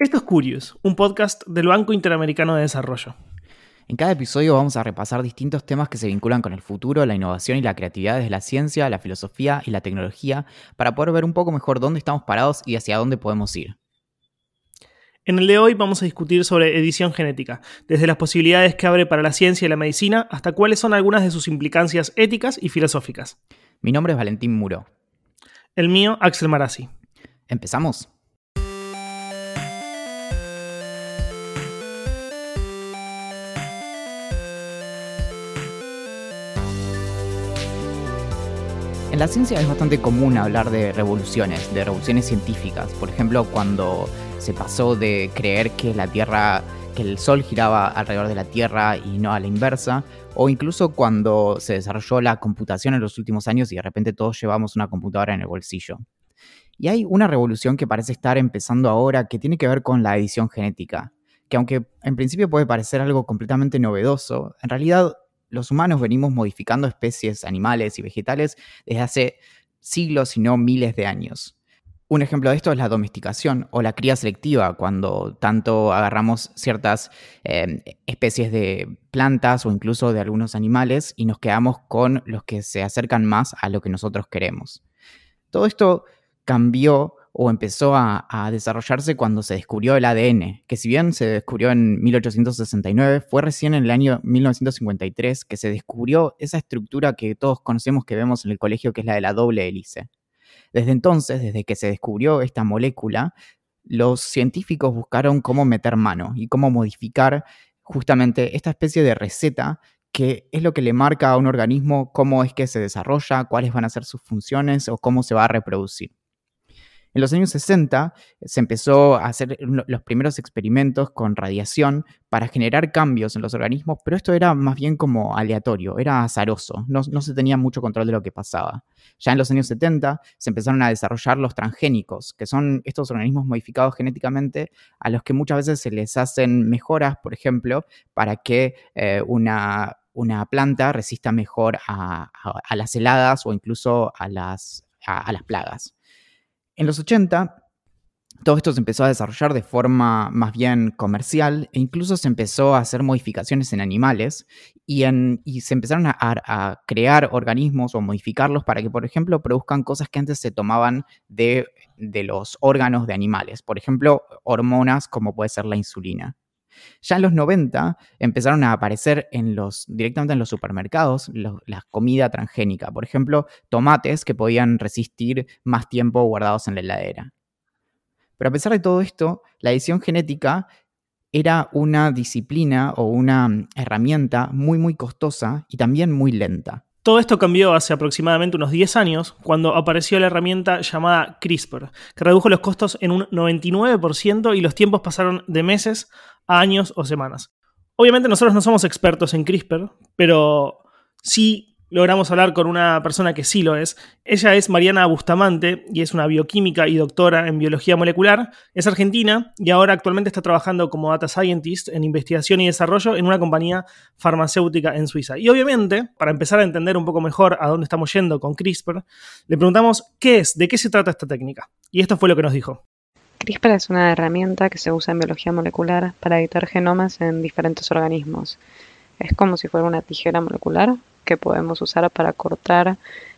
Esto es Curious, un podcast del Banco Interamericano de Desarrollo. En cada episodio vamos a repasar distintos temas que se vinculan con el futuro, la innovación y la creatividad desde la ciencia, la filosofía y la tecnología para poder ver un poco mejor dónde estamos parados y hacia dónde podemos ir. En el de hoy vamos a discutir sobre edición genética, desde las posibilidades que abre para la ciencia y la medicina hasta cuáles son algunas de sus implicancias éticas y filosóficas. Mi nombre es Valentín Muro. El mío, Axel Marazzi. ¿Empezamos? En la ciencia es bastante común hablar de revoluciones, de revoluciones científicas. Por ejemplo, cuando se pasó de creer que la Tierra, que el Sol giraba alrededor de la Tierra y no a la inversa, o incluso cuando se desarrolló la computación en los últimos años y de repente todos llevamos una computadora en el bolsillo. Y hay una revolución que parece estar empezando ahora que tiene que ver con la edición genética, que aunque en principio puede parecer algo completamente novedoso, en realidad los humanos venimos modificando especies animales y vegetales desde hace siglos, si no miles de años. Un ejemplo de esto es la domesticación o la cría selectiva, cuando tanto agarramos ciertas em, especies de plantas o incluso de algunos animales y nos quedamos con los que se acercan más a lo que nosotros queremos. Todo esto cambió o empezó a, desarrollarse cuando se descubrió el ADN, que si bien se descubrió en 1869, fue recién en el año 1953 que se descubrió esa estructura que todos conocemos que vemos en el colegio, que es la de la doble hélice. Desde entonces, desde que se descubrió esta molécula, los científicos buscaron cómo meter mano y cómo modificar justamente esta especie de receta que es lo que le marca a un organismo cómo es que se desarrolla, cuáles van a ser sus funciones o cómo se va a reproducir. En los años 60 se empezó a hacer los primeros experimentos con radiación para generar cambios en los organismos, pero esto era más bien como aleatorio, era azaroso, no, se tenía mucho control de lo que pasaba. Ya en los años 70 se empezaron a desarrollar los transgénicos, que son estos organismos modificados genéticamente a los que muchas veces se les hacen mejoras, por ejemplo, para que eh, una, planta resista mejor a, las heladas o incluso a las plagas. En los 80, todo esto se empezó a desarrollar de forma más bien comercial e incluso se empezó a hacer modificaciones en animales y, se empezaron a, crear organismos o modificarlos para que, por ejemplo, produzcan cosas que antes se tomaban de, de los órganos de animales. Por ejemplo, hormonas como puede ser la insulina. Ya en los 90 empezaron a aparecer en los, directamente en los supermercados la comida transgénica. Por ejemplo, tomates que podían resistir más tiempo guardados en la heladera. Pero a pesar de todo esto, la edición genética era una disciplina o una herramienta muy muy costosa y también muy lenta. Todo esto cambió hace aproximadamente unos 10 años cuando apareció la herramienta llamada CRISPR, que redujo los costos en un 99% y los tiempos pasaron de meses años o semanas. Obviamente nosotros no somos expertos en CRISPR, pero sí logramos hablar con una persona que sí lo es. Ella es Mariana Bustamante y es una bioquímica y doctora en biología molecular. Es argentina y ahora actualmente está trabajando como data scientist en investigación y desarrollo en una compañía farmacéutica en Suiza. Y obviamente, para empezar a entender un poco mejor a dónde estamos yendo con CRISPR, le preguntamos qué es, de qué se trata esta técnica. Y esto fue lo que nos dijo. CRISPR es una herramienta que se usa en biología molecular para editar genomas en diferentes organismos. Es como si fuera una tijera molecular que podemos usar para cortar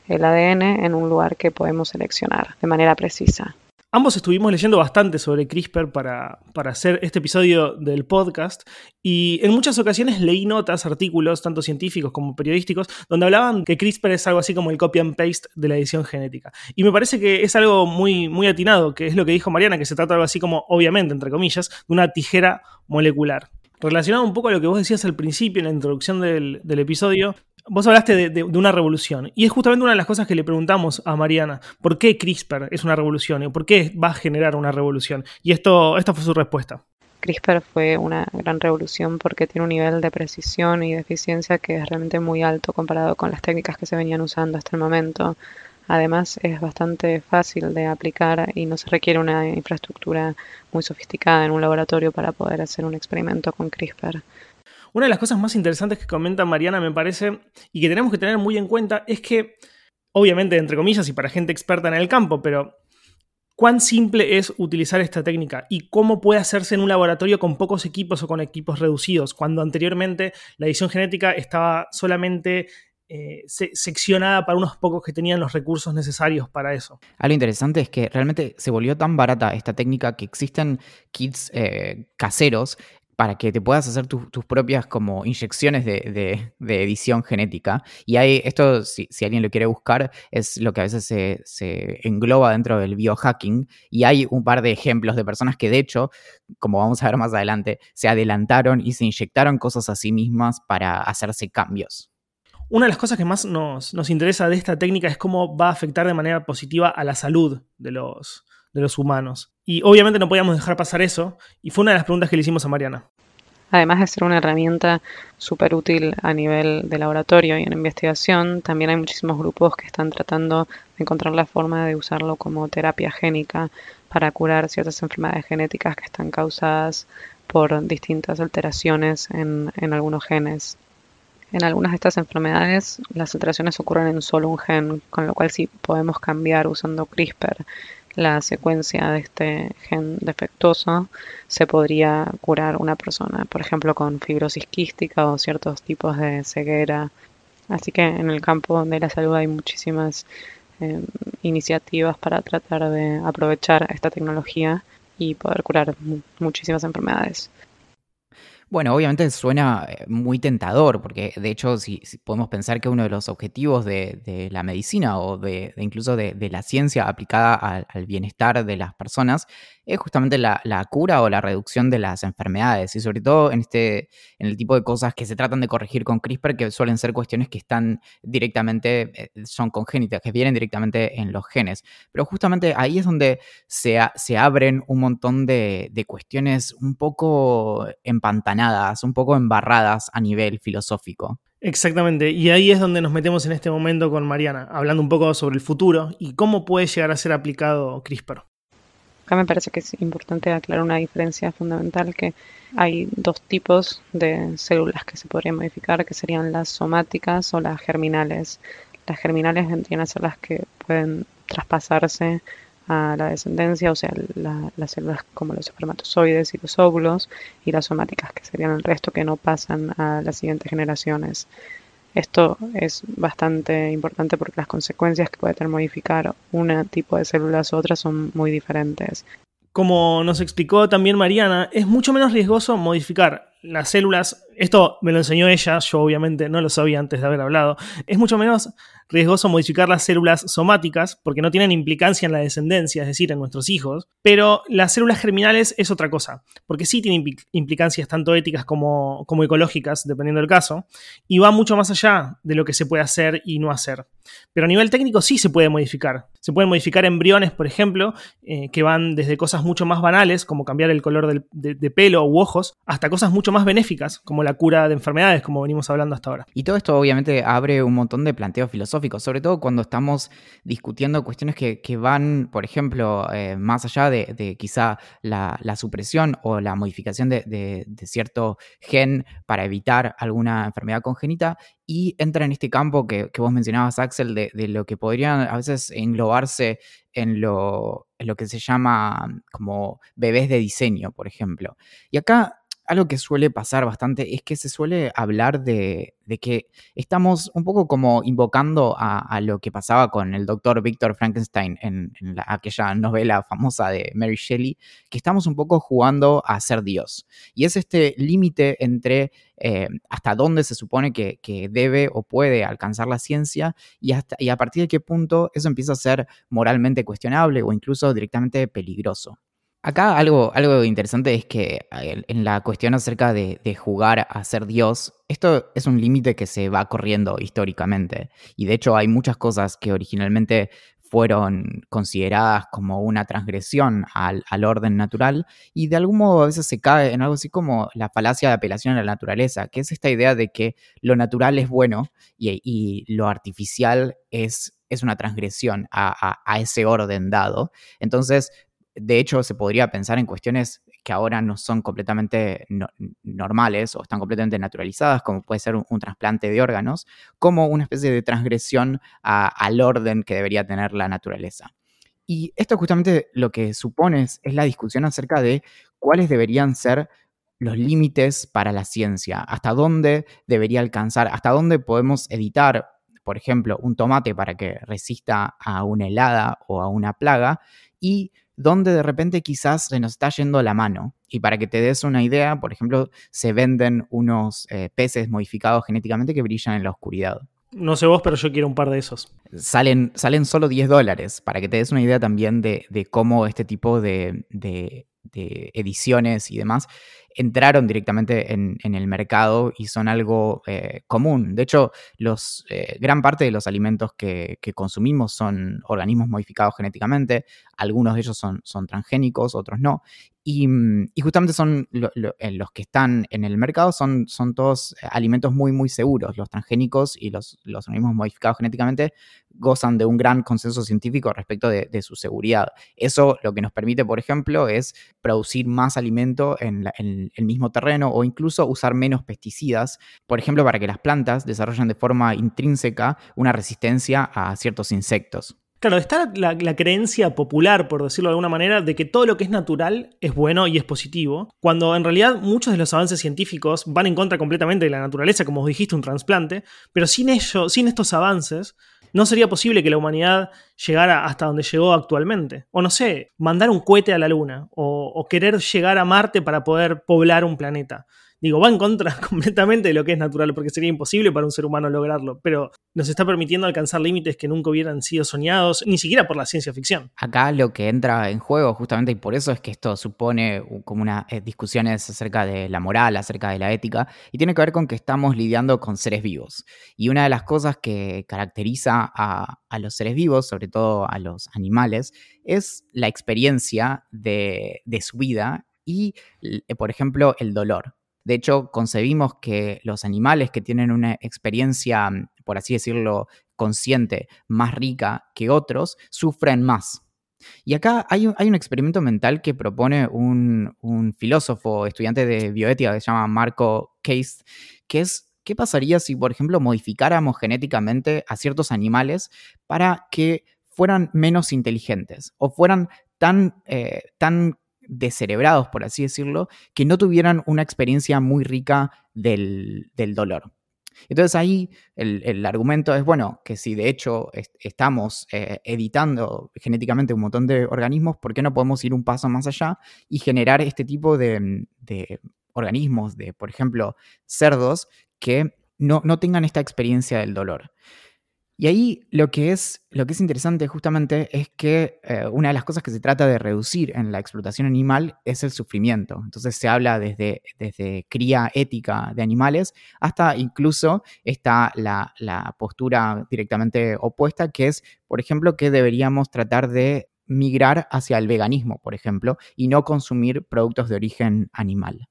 el ADN en un lugar que podemos seleccionar de manera precisa. Ambos estuvimos leyendo bastante sobre CRISPR para, para, hacer este episodio del podcast y en muchas ocasiones leí notas, artículos, tanto científicos como periodísticos, donde hablaban que CRISPR es algo así como el copy and paste de la edición genética. Y me parece que es algo muy, muy atinado, que es lo que dijo Mariana, que se trata de algo así como, obviamente, entre comillas, de una tijera molecular. Relacionado un poco a lo que vos decías al principio en la introducción del, del episodio, Vos hablaste de, una revolución y es justamente una de las cosas que le preguntamos a Mariana, ¿por qué CRISPR es una revolución? ¿Y por qué va a generar una revolución? Y esto, esta fue su respuesta. CRISPR fue una gran revolución porque tiene un nivel de precisión y de eficiencia que es realmente muy alto comparado con las técnicas que se venían usando hasta el momento. Además es bastante fácil de aplicar y no se requiere una infraestructura muy sofisticada en un laboratorio para poder hacer un experimento con CRISPR. Una de las cosas más interesantes que comenta Mariana, me parece, y que tenemos que tener muy en cuenta, es que, obviamente, entre comillas, y para gente experta en el campo, pero cuán simple es utilizar esta técnica y cómo puede hacerse en un laboratorio con pocos equipos o con equipos reducidos, cuando anteriormente la edición genética estaba solamente eh, seccionada para unos pocos que tenían los recursos necesarios para eso. Algo interesante es que realmente se volvió tan barata esta técnica que existen kits eh, caseros para que te puedas hacer tus propias como inyecciones de, edición genética. Y hay, esto, si, alguien lo quiere buscar, es lo que a veces se, engloba dentro del biohacking. Y hay un par de ejemplos de personas que de hecho, como vamos a ver más adelante, se adelantaron y se inyectaron cosas a sí mismas para hacerse cambios. Una de las cosas que más nos, nos interesa de esta técnica es cómo va a afectar de manera positiva a la salud de los, de los humanos. Y obviamente no podíamos dejar pasar eso, y fue una de las preguntas que le hicimos a Mariana. Además de ser una herramienta súper útil a nivel de laboratorio y en investigación, también hay muchísimos grupos que están tratando de encontrar la forma de usarlo como terapia génica para curar ciertas enfermedades genéticas que están causadas por distintas alteraciones en, en algunos genes. En algunas de estas enfermedades las alteraciones ocurren en solo un gen, con lo cual si podemos cambiar usando CRISPR la secuencia de este gen defectuoso, se podría curar una persona, por ejemplo, con fibrosis quística o ciertos tipos de ceguera. Así que en el campo de la salud hay muchísimas eh, iniciativas para tratar de aprovechar esta tecnología y poder curar muchísimas enfermedades. Bueno, obviamente suena eh, muy tentador, porque de hecho, si, podemos pensar que uno de los objetivos de, la medicina o de, incluso de, la ciencia aplicada al, bienestar de las personas es justamente la, cura o la reducción de las enfermedades y sobre todo en, este, en el tipo de cosas que se tratan de corregir con CRISPR que suelen ser cuestiones que están directamente, eh, son congénitas, que vienen directamente en los genes. Pero justamente ahí es donde se, se abren un montón de, de cuestiones un poco empantanadas, un poco embarradas a nivel filosófico. Exactamente, y ahí es donde nos metemos en este momento con Mariana, hablando un poco sobre el futuro y cómo puede llegar a ser aplicado CRISPR. Acá me parece que es importante aclarar una diferencia fundamental que hay dos tipos de células que se podrían modificar, que serían las somáticas o las germinales. Las germinales vendrían a ser las que pueden traspasarse a la descendencia, o sea, las células como los espermatozoides y los óvulos, y las somáticas, que serían el resto que no pasan a las siguientes generaciones. Esto es bastante importante porque las consecuencias que puede tener modificar un tipo de células u otras son muy diferentes. Como nos explicó también Mariana, es mucho menos riesgoso modificar las células, esto me lo enseñó ella, yo obviamente no lo sabía antes de haber hablado, es mucho menos riesgoso modificar las células somáticas porque no tienen implicancia en la descendencia, es decir, en nuestros hijos, pero las células germinales es otra cosa, porque sí tienen implicancias tanto éticas como, como ecológicas, dependiendo del caso, y va mucho más allá de lo que se puede hacer y no hacer. Pero a nivel técnico sí se puede modificar. Se pueden modificar embriones, por ejemplo, eh, que van desde cosas mucho más banales, como cambiar el color de, pelo u ojos, hasta cosas mucho más benéficas, como la cura de enfermedades, como venimos hablando hasta ahora. Y todo esto obviamente abre un montón de planteos filosóficos, sobre todo cuando estamos discutiendo cuestiones que, van, por ejemplo, eh, más allá de, quizá la, supresión o la modificación de cierto gen para evitar alguna enfermedad congénita y entra en este campo que, vos mencionabas, Axel, de, lo que podrían a veces englobarse en lo, en lo que se llama como bebés de diseño, por ejemplo. Y acá algo que suele pasar bastante es que se suele hablar de, que estamos un poco como invocando a, lo que pasaba con el doctor Víctor Frankenstein en, aquella novela famosa de Mary Shelley, que estamos un poco jugando a ser Dios. Y es este límite entre eh, hasta dónde se supone que, debe o puede alcanzar la ciencia y, hasta, y a partir de qué punto eso empieza a ser moralmente cuestionable o incluso directamente peligroso. Acá algo, algo interesante es que en la cuestión acerca de, jugar a ser Dios, esto es un límite que se va corriendo históricamente. Y de hecho hay muchas cosas que originalmente fueron consideradas como una transgresión al, orden natural y de algún modo a veces se cae en algo así como la falacia de apelación a la naturaleza, que es esta idea de que lo natural es bueno y, lo artificial es, es una transgresión a, a, ese orden dado. Entonces, de hecho, se podría pensar en cuestiones que ahora no son completamente normales o están completamente naturalizadas, como puede ser un, trasplante de órganos, como una especie de transgresión al orden que debería tener la naturaleza. Y esto justamente lo que supone es, la discusión acerca de cuáles deberían ser los límites para la ciencia, hasta dónde debería alcanzar, hasta dónde podemos editar, por ejemplo, un tomate para que resista a una helada o a una plaga, y dónde de repente quizás se nos está yendo la mano. Y para que te des una idea, por ejemplo, se venden unos eh, peces modificados genéticamente que brillan en la oscuridad. No sé vos, pero yo quiero un par de esos. Salen, salen solo 10 dólares, para que te des una idea también de, cómo este tipo de, ediciones y demás entraron directamente en, el mercado y son algo eh, común. De hecho, eh, gran parte de los alimentos que, consumimos son organismos modificados genéticamente, algunos de ellos son transgénicos, otros no, Mm, y, justamente son eh, los que están en el mercado, son, son todos eh, alimentos muy, muy seguros. Los transgénicos y los, los organismos modificados genéticamente gozan de un gran consenso científico respecto de, su seguridad. Eso lo que nos permite, por ejemplo, es producir más alimento en, en, el mismo terreno o incluso usar menos pesticidas, por ejemplo, para que las plantas desarrollen de forma intrínseca una resistencia a ciertos insectos. Claro, está la, creencia popular, por decirlo de alguna manera, de que todo lo que es natural es bueno y es positivo, cuando en realidad muchos de los avances científicos van en contra completamente de la naturaleza, como dijiste, un trasplante, pero sin ello, sin estos avances, no sería posible que la humanidad llegara hasta donde llegó actualmente. O no sé, mandar un cohete a la Luna, o querer llegar a Marte para poder poblar un planeta digo, va en contra completamente de lo que es natural, porque sería imposible para un ser humano lograrlo, pero nos está permitiendo alcanzar límites que nunca hubieran sido soñados, ni siquiera por la ciencia ficción. Acá lo que entra en juego, justamente, y por eso es que esto supone como unas eh, discusiones acerca de la moral, acerca de la ética, y tiene que ver con que estamos lidiando con seres vivos. Y una de las cosas que caracteriza a, los seres vivos, sobre todo a los animales, es la experiencia de, de su vida y, por ejemplo, el dolor. De hecho, concebimos que los animales que tienen una experiencia, por así decirlo, consciente más rica que otros, sufren más. Y acá hay un, hay un experimento mental que propone un, filósofo, estudiante de bioética que se llama Marco Case, que es ¿qué pasaría si, por ejemplo, modificáramos genéticamente a ciertos animales para que fueran menos inteligentes o fueran tan, eh, tan descerebrados, por así decirlo, que no tuvieran una experiencia muy rica del, dolor. Entonces ahí el, argumento es, bueno, que si de hecho estamos eh, editando genéticamente un montón de organismos, ¿por qué no podemos ir un paso más allá y generar este tipo de, organismos, de, por ejemplo, cerdos, que no, no tengan esta experiencia del dolor? Y ahí lo que es, lo que es interesante justamente es que eh, una de las cosas que se trata de reducir en la explotación animal es el sufrimiento. Entonces se habla desde, desde cría ética de animales hasta incluso está la, la postura directamente opuesta, que es, por ejemplo, que deberíamos tratar de migrar hacia el veganismo, por ejemplo, y no consumir productos de origen animal.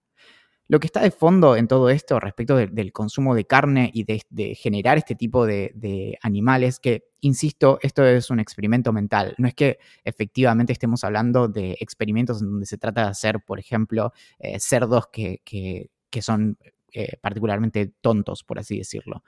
Lo que está de fondo en todo esto respecto del consumo de carne y de, generar este tipo de, animales, que, insisto, esto es un experimento mental. No es que efectivamente estemos hablando de experimentos en donde se trata de hacer, por ejemplo, eh, cerdos que, son eh, particularmente tontos, por así decirlo.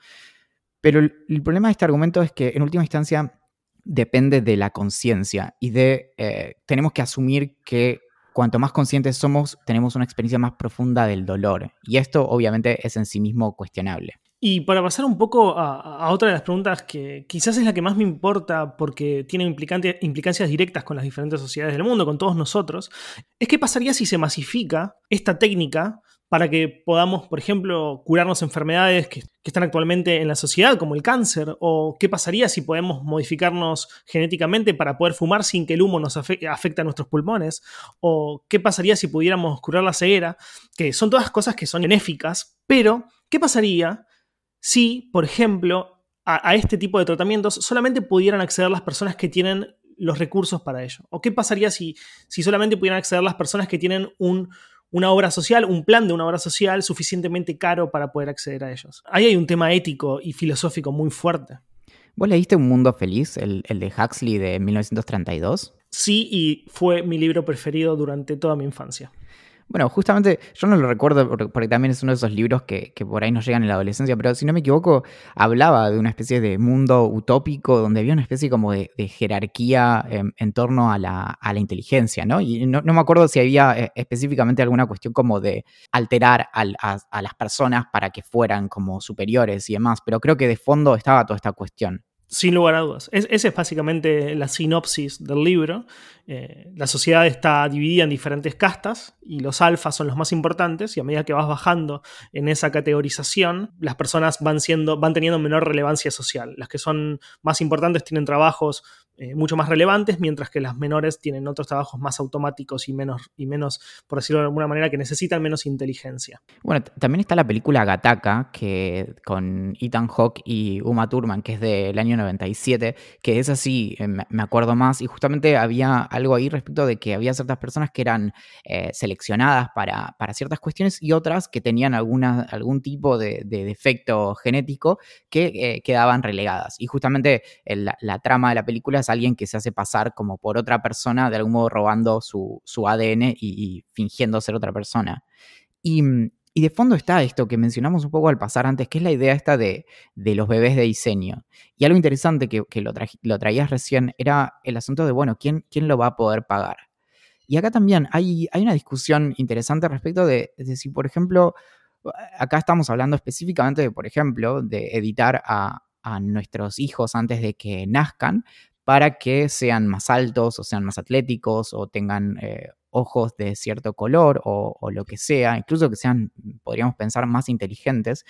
Pero el, problema de este argumento es que en última instancia depende de la conciencia y de eh, tenemos que asumir que cuanto más conscientes somos, tenemos una experiencia más profunda del dolor. Y esto obviamente es en sí mismo cuestionable. Y para pasar un poco a, otra de las preguntas que quizás es la que más me importa porque tiene implicancias directas con las diferentes sociedades del mundo, con todos nosotros, es qué pasaría si se masifica esta técnica para que podamos, por ejemplo, curarnos enfermedades que, están actualmente en la sociedad, como el cáncer, o qué pasaría si podemos modificarnos genéticamente para poder fumar sin que el humo nos afecte, a nuestros pulmones, o qué pasaría si pudiéramos curar la ceguera, que son todas cosas que son benéficas, pero ¿qué pasaría si, por ejemplo, a, este tipo de tratamientos solamente pudieran acceder las personas que tienen los recursos para ello? ¿O qué pasaría si, si solamente pudieran acceder las personas que tienen un, una obra social, un plan de una obra social suficientemente caro para poder acceder a ellos. Ahí hay un tema ético y filosófico muy fuerte. ¿Vos leíste Un Mundo Feliz, el, de Huxley de 1932? Sí, y fue mi libro preferido durante toda mi infancia. Bueno, justamente yo no lo recuerdo porque, también es uno de esos libros que, por ahí nos llegan en la adolescencia, pero si no me equivoco, hablaba de una especie de mundo utópico donde había una especie como de, jerarquía en, torno a la, inteligencia, ¿no? Y no, me acuerdo si había eh, específicamente alguna cuestión como de alterar a las personas para que fueran como superiores y demás, pero creo que de fondo estaba toda esta cuestión. Sin lugar a dudas. esa es básicamente la sinopsis del libro. Eh, la sociedad está dividida en diferentes castas y los alfas son los más importantes y a medida que vas bajando en esa categorización, las personas van, siendo, van teniendo menor relevancia social. Las que son más importantes tienen trabajos eh, mucho más relevantes, mientras que las menores tienen otros trabajos más automáticos y menos, y menos, por decirlo de alguna manera, que necesitan menos inteligencia. Bueno, también está la película Gataka, que con Ethan Hawke y Uma Thurman, que es del año 97, que es así, eh, me acuerdo más, y justamente había algo ahí respecto de que había ciertas personas que eran eh, seleccionadas para, ciertas cuestiones y otras que tenían alguna, algún tipo de, defecto genético que quedaban relegadas. Y justamente la trama de la película es alguien que se hace pasar como por otra persona, de algún modo robando su, ADN y, fingiendo ser otra persona. Mm, y, de fondo está esto que mencionamos un poco al pasar antes, que es la idea esta de, los bebés de diseño. Y algo interesante que, lo, traías recién era el asunto de, bueno, ¿quién, quién lo va a poder pagar? Y acá también hay, hay una discusión interesante respecto de, de, si, por ejemplo, acá estamos hablando específicamente de, por ejemplo, de editar a, a nuestros hijos antes de que nazcan, para que sean más altos o sean más atléticos o tengan eh, ojos de cierto color o, lo que sea, incluso que sean, podríamos pensar, más inteligentes.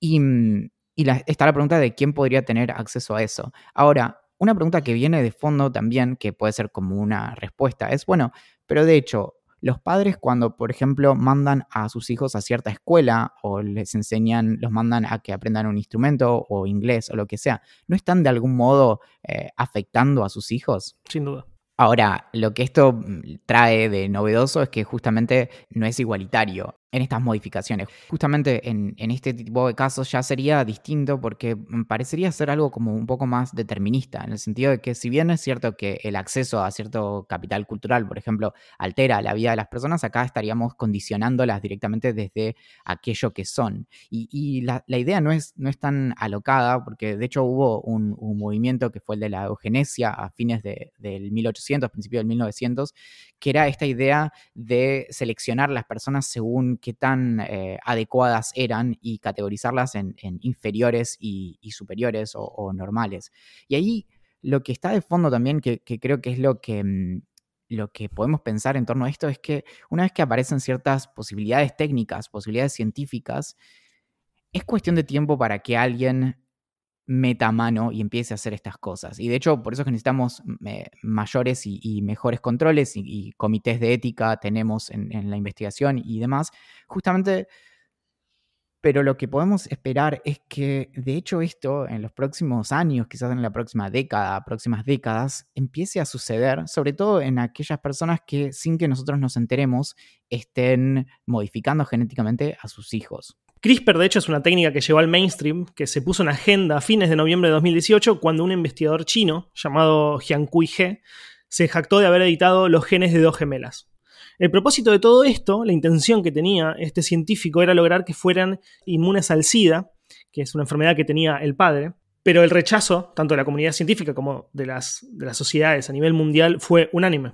Y, mm, está la pregunta de quién podría tener acceso a eso. Ahora, una pregunta que viene de fondo también, que puede ser como una respuesta, es, bueno, pero de hecho, los padres cuando, por ejemplo, mandan a sus hijos a cierta escuela o les enseñan, los mandan a que aprendan un instrumento o inglés o lo que sea, ¿no están de algún modo eh, afectando a sus hijos? Sin duda. Ahora, lo que esto mm, trae de novedoso es que justamente no es igualitario en estas modificaciones. Justamente en, este tipo de casos ya sería distinto porque mm, parecería ser algo como un poco más determinista, en el sentido de que si bien es cierto que el acceso a cierto capital cultural, por ejemplo, altera la vida de las personas, acá estaríamos condicionándolas directamente desde aquello que son. Y, la, idea no es, no es tan alocada, porque de hecho hubo un, movimiento que fue el de la eugenesia a fines del 1800, principios del 1900, que era esta idea de seleccionar las personas según qué tan eh, adecuadas eran y categorizarlas en, inferiores y, superiores o, normales. Y ahí lo que está de fondo también, que, creo que es lo que, mm, lo que podemos pensar en torno a esto, es que una vez que aparecen ciertas posibilidades técnicas, posibilidades científicas, es cuestión de tiempo para que alguien meta mano y empiece a hacer estas cosas. Y de hecho, por eso es que necesitamos eh, mayores y, mejores controles y, comités de ética tenemos en, la investigación y demás, justamente, pero lo que podemos esperar es que, de hecho, esto en los próximos años, quizás en la próxima década, próximas décadas, empiece a suceder, sobre todo en aquellas personas que, sin que nosotros nos enteremos, estén modificando genéticamente a sus hijos. CRISPR, de hecho, es una técnica que llegó al mainstream, que se puso en agenda a fines de noviembre de 2018, cuando un investigador chino llamado Jiankui He se jactó de haber editado los genes de dos gemelas. El propósito de todo esto, la intención que tenía este científico, era lograr que fueran inmunes al SIDA, que es una enfermedad que tenía el padre, pero el rechazo, tanto de la comunidad científica como de las, de las sociedades a nivel mundial, fue unánime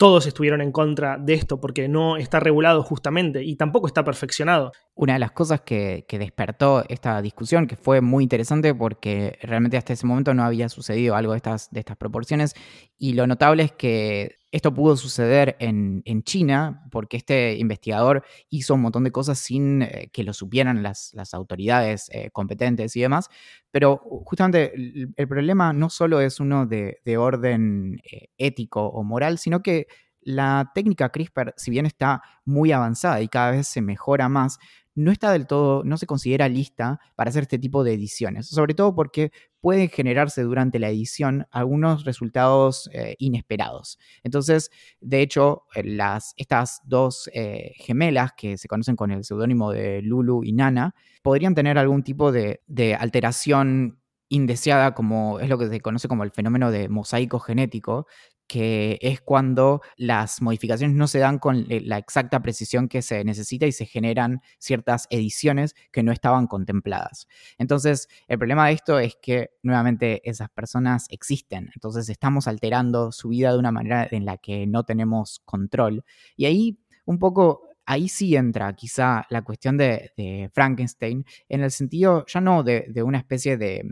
todos estuvieron en contra de esto porque no está regulado justamente y tampoco está perfeccionado. Una de las cosas que, despertó esta discusión, que fue muy interesante porque realmente hasta ese momento no había sucedido algo de estas, de estas proporciones, y lo notable es que esto pudo suceder en, China porque este investigador hizo un montón de cosas sin eh, que lo supieran las, autoridades eh, competentes y demás, pero justamente el, problema no solo es uno de, orden eh, ético o moral, sino que la técnica CRISPR, si bien está muy avanzada y cada vez se mejora más, no está del todo, no se considera lista para hacer este tipo de ediciones, sobre todo porque pueden generarse durante la edición algunos resultados eh, inesperados. Entonces, de hecho, eh, las, estas dos eh, gemelas que se conocen con el seudónimo de Lulu y Nana podrían tener algún tipo de, de alteración indeseada, como es lo que se conoce como el fenómeno de mosaico genético, que es cuando las modificaciones no se dan con la exacta precisión que se necesita y se generan ciertas ediciones que no estaban contempladas. Entonces, el problema de esto es que nuevamente esas personas existen, entonces estamos alterando su vida de una manera en la que no tenemos control. Y ahí un poco ahí sí entra quizá la cuestión de, Frankenstein, en el sentido ya no de, una especie de,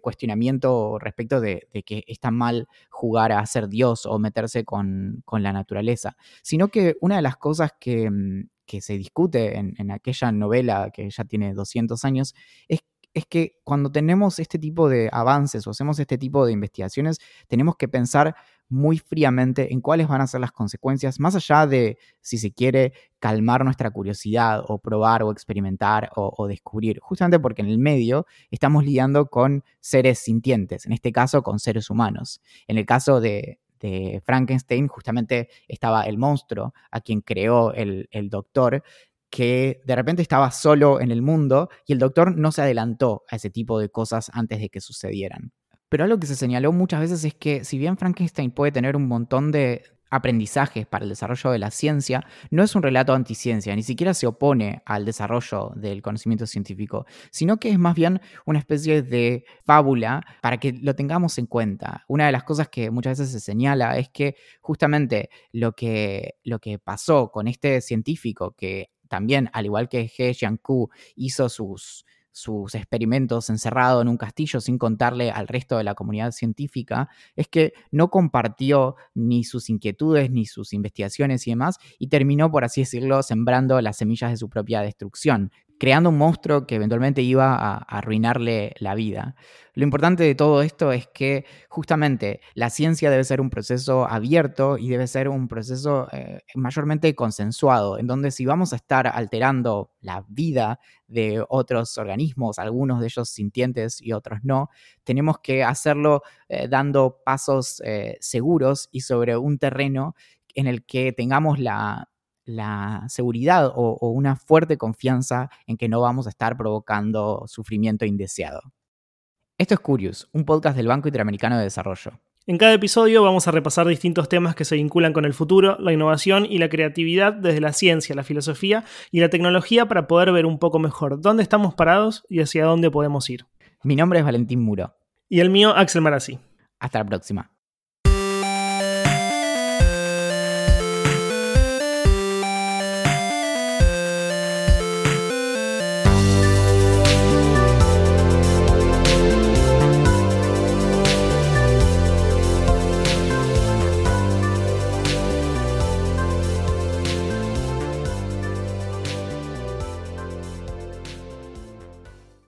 cuestionamiento respecto de, que está mal jugar a ser Dios o meterse con, la naturaleza, sino que una de las cosas que, mm, se discute en, en, aquella novela que ya tiene 200 años es es que cuando tenemos este tipo de avances o hacemos este tipo de investigaciones, tenemos que pensar muy fríamente en cuáles van a ser las consecuencias, más allá de, si se quiere, calmar nuestra curiosidad o probar o experimentar o, descubrir, justamente porque en el medio estamos lidiando con seres sintientes, en este caso con seres humanos. En el caso de, Frankenstein, justamente estaba el monstruo a quien creó el, doctor, que de repente estaba solo en el mundo y el doctor no se adelantó a ese tipo de cosas antes de que sucedieran. Pero algo que se señaló muchas veces es que si bien Frankenstein puede tener un montón de aprendizajes para el desarrollo de la ciencia, no es un relato anticiencia, ni siquiera se opone al desarrollo del conocimiento científico, sino que es más bien una especie de fábula para que lo tengamos en cuenta. Una de las cosas que muchas veces se señala es que justamente lo que, lo que pasó con este científico que también, al igual que He Jiankui hizo sus, sus experimentos encerrado en un castillo sin contarle al resto de la comunidad científica, es que no compartió ni sus inquietudes ni sus investigaciones y demás, y terminó, por así decirlo, sembrando las semillas de su propia destrucción, creando un monstruo que eventualmente iba a, arruinarle la vida. Lo importante de todo esto es que justamente la ciencia debe ser un proceso abierto y debe ser un proceso eh, mayormente consensuado, en donde si vamos a estar alterando la vida de otros organismos, algunos de ellos sintientes y otros no, tenemos que hacerlo eh, dando pasos eh, seguros y sobre un terreno en el que tengamos la, la seguridad o, una fuerte confianza en que no vamos a estar provocando sufrimiento indeseado. Esto es Curious, un podcast del Banco Interamericano de Desarrollo. En cada episodio vamos a repasar distintos temas que se vinculan con el futuro, la innovación y la creatividad desde la ciencia, la filosofía y la tecnología para poder ver un poco mejor dónde estamos parados y hacia dónde podemos ir. Mi nombre es Valentín Muro. Y el mío, Axel Marazzi. Hasta la próxima.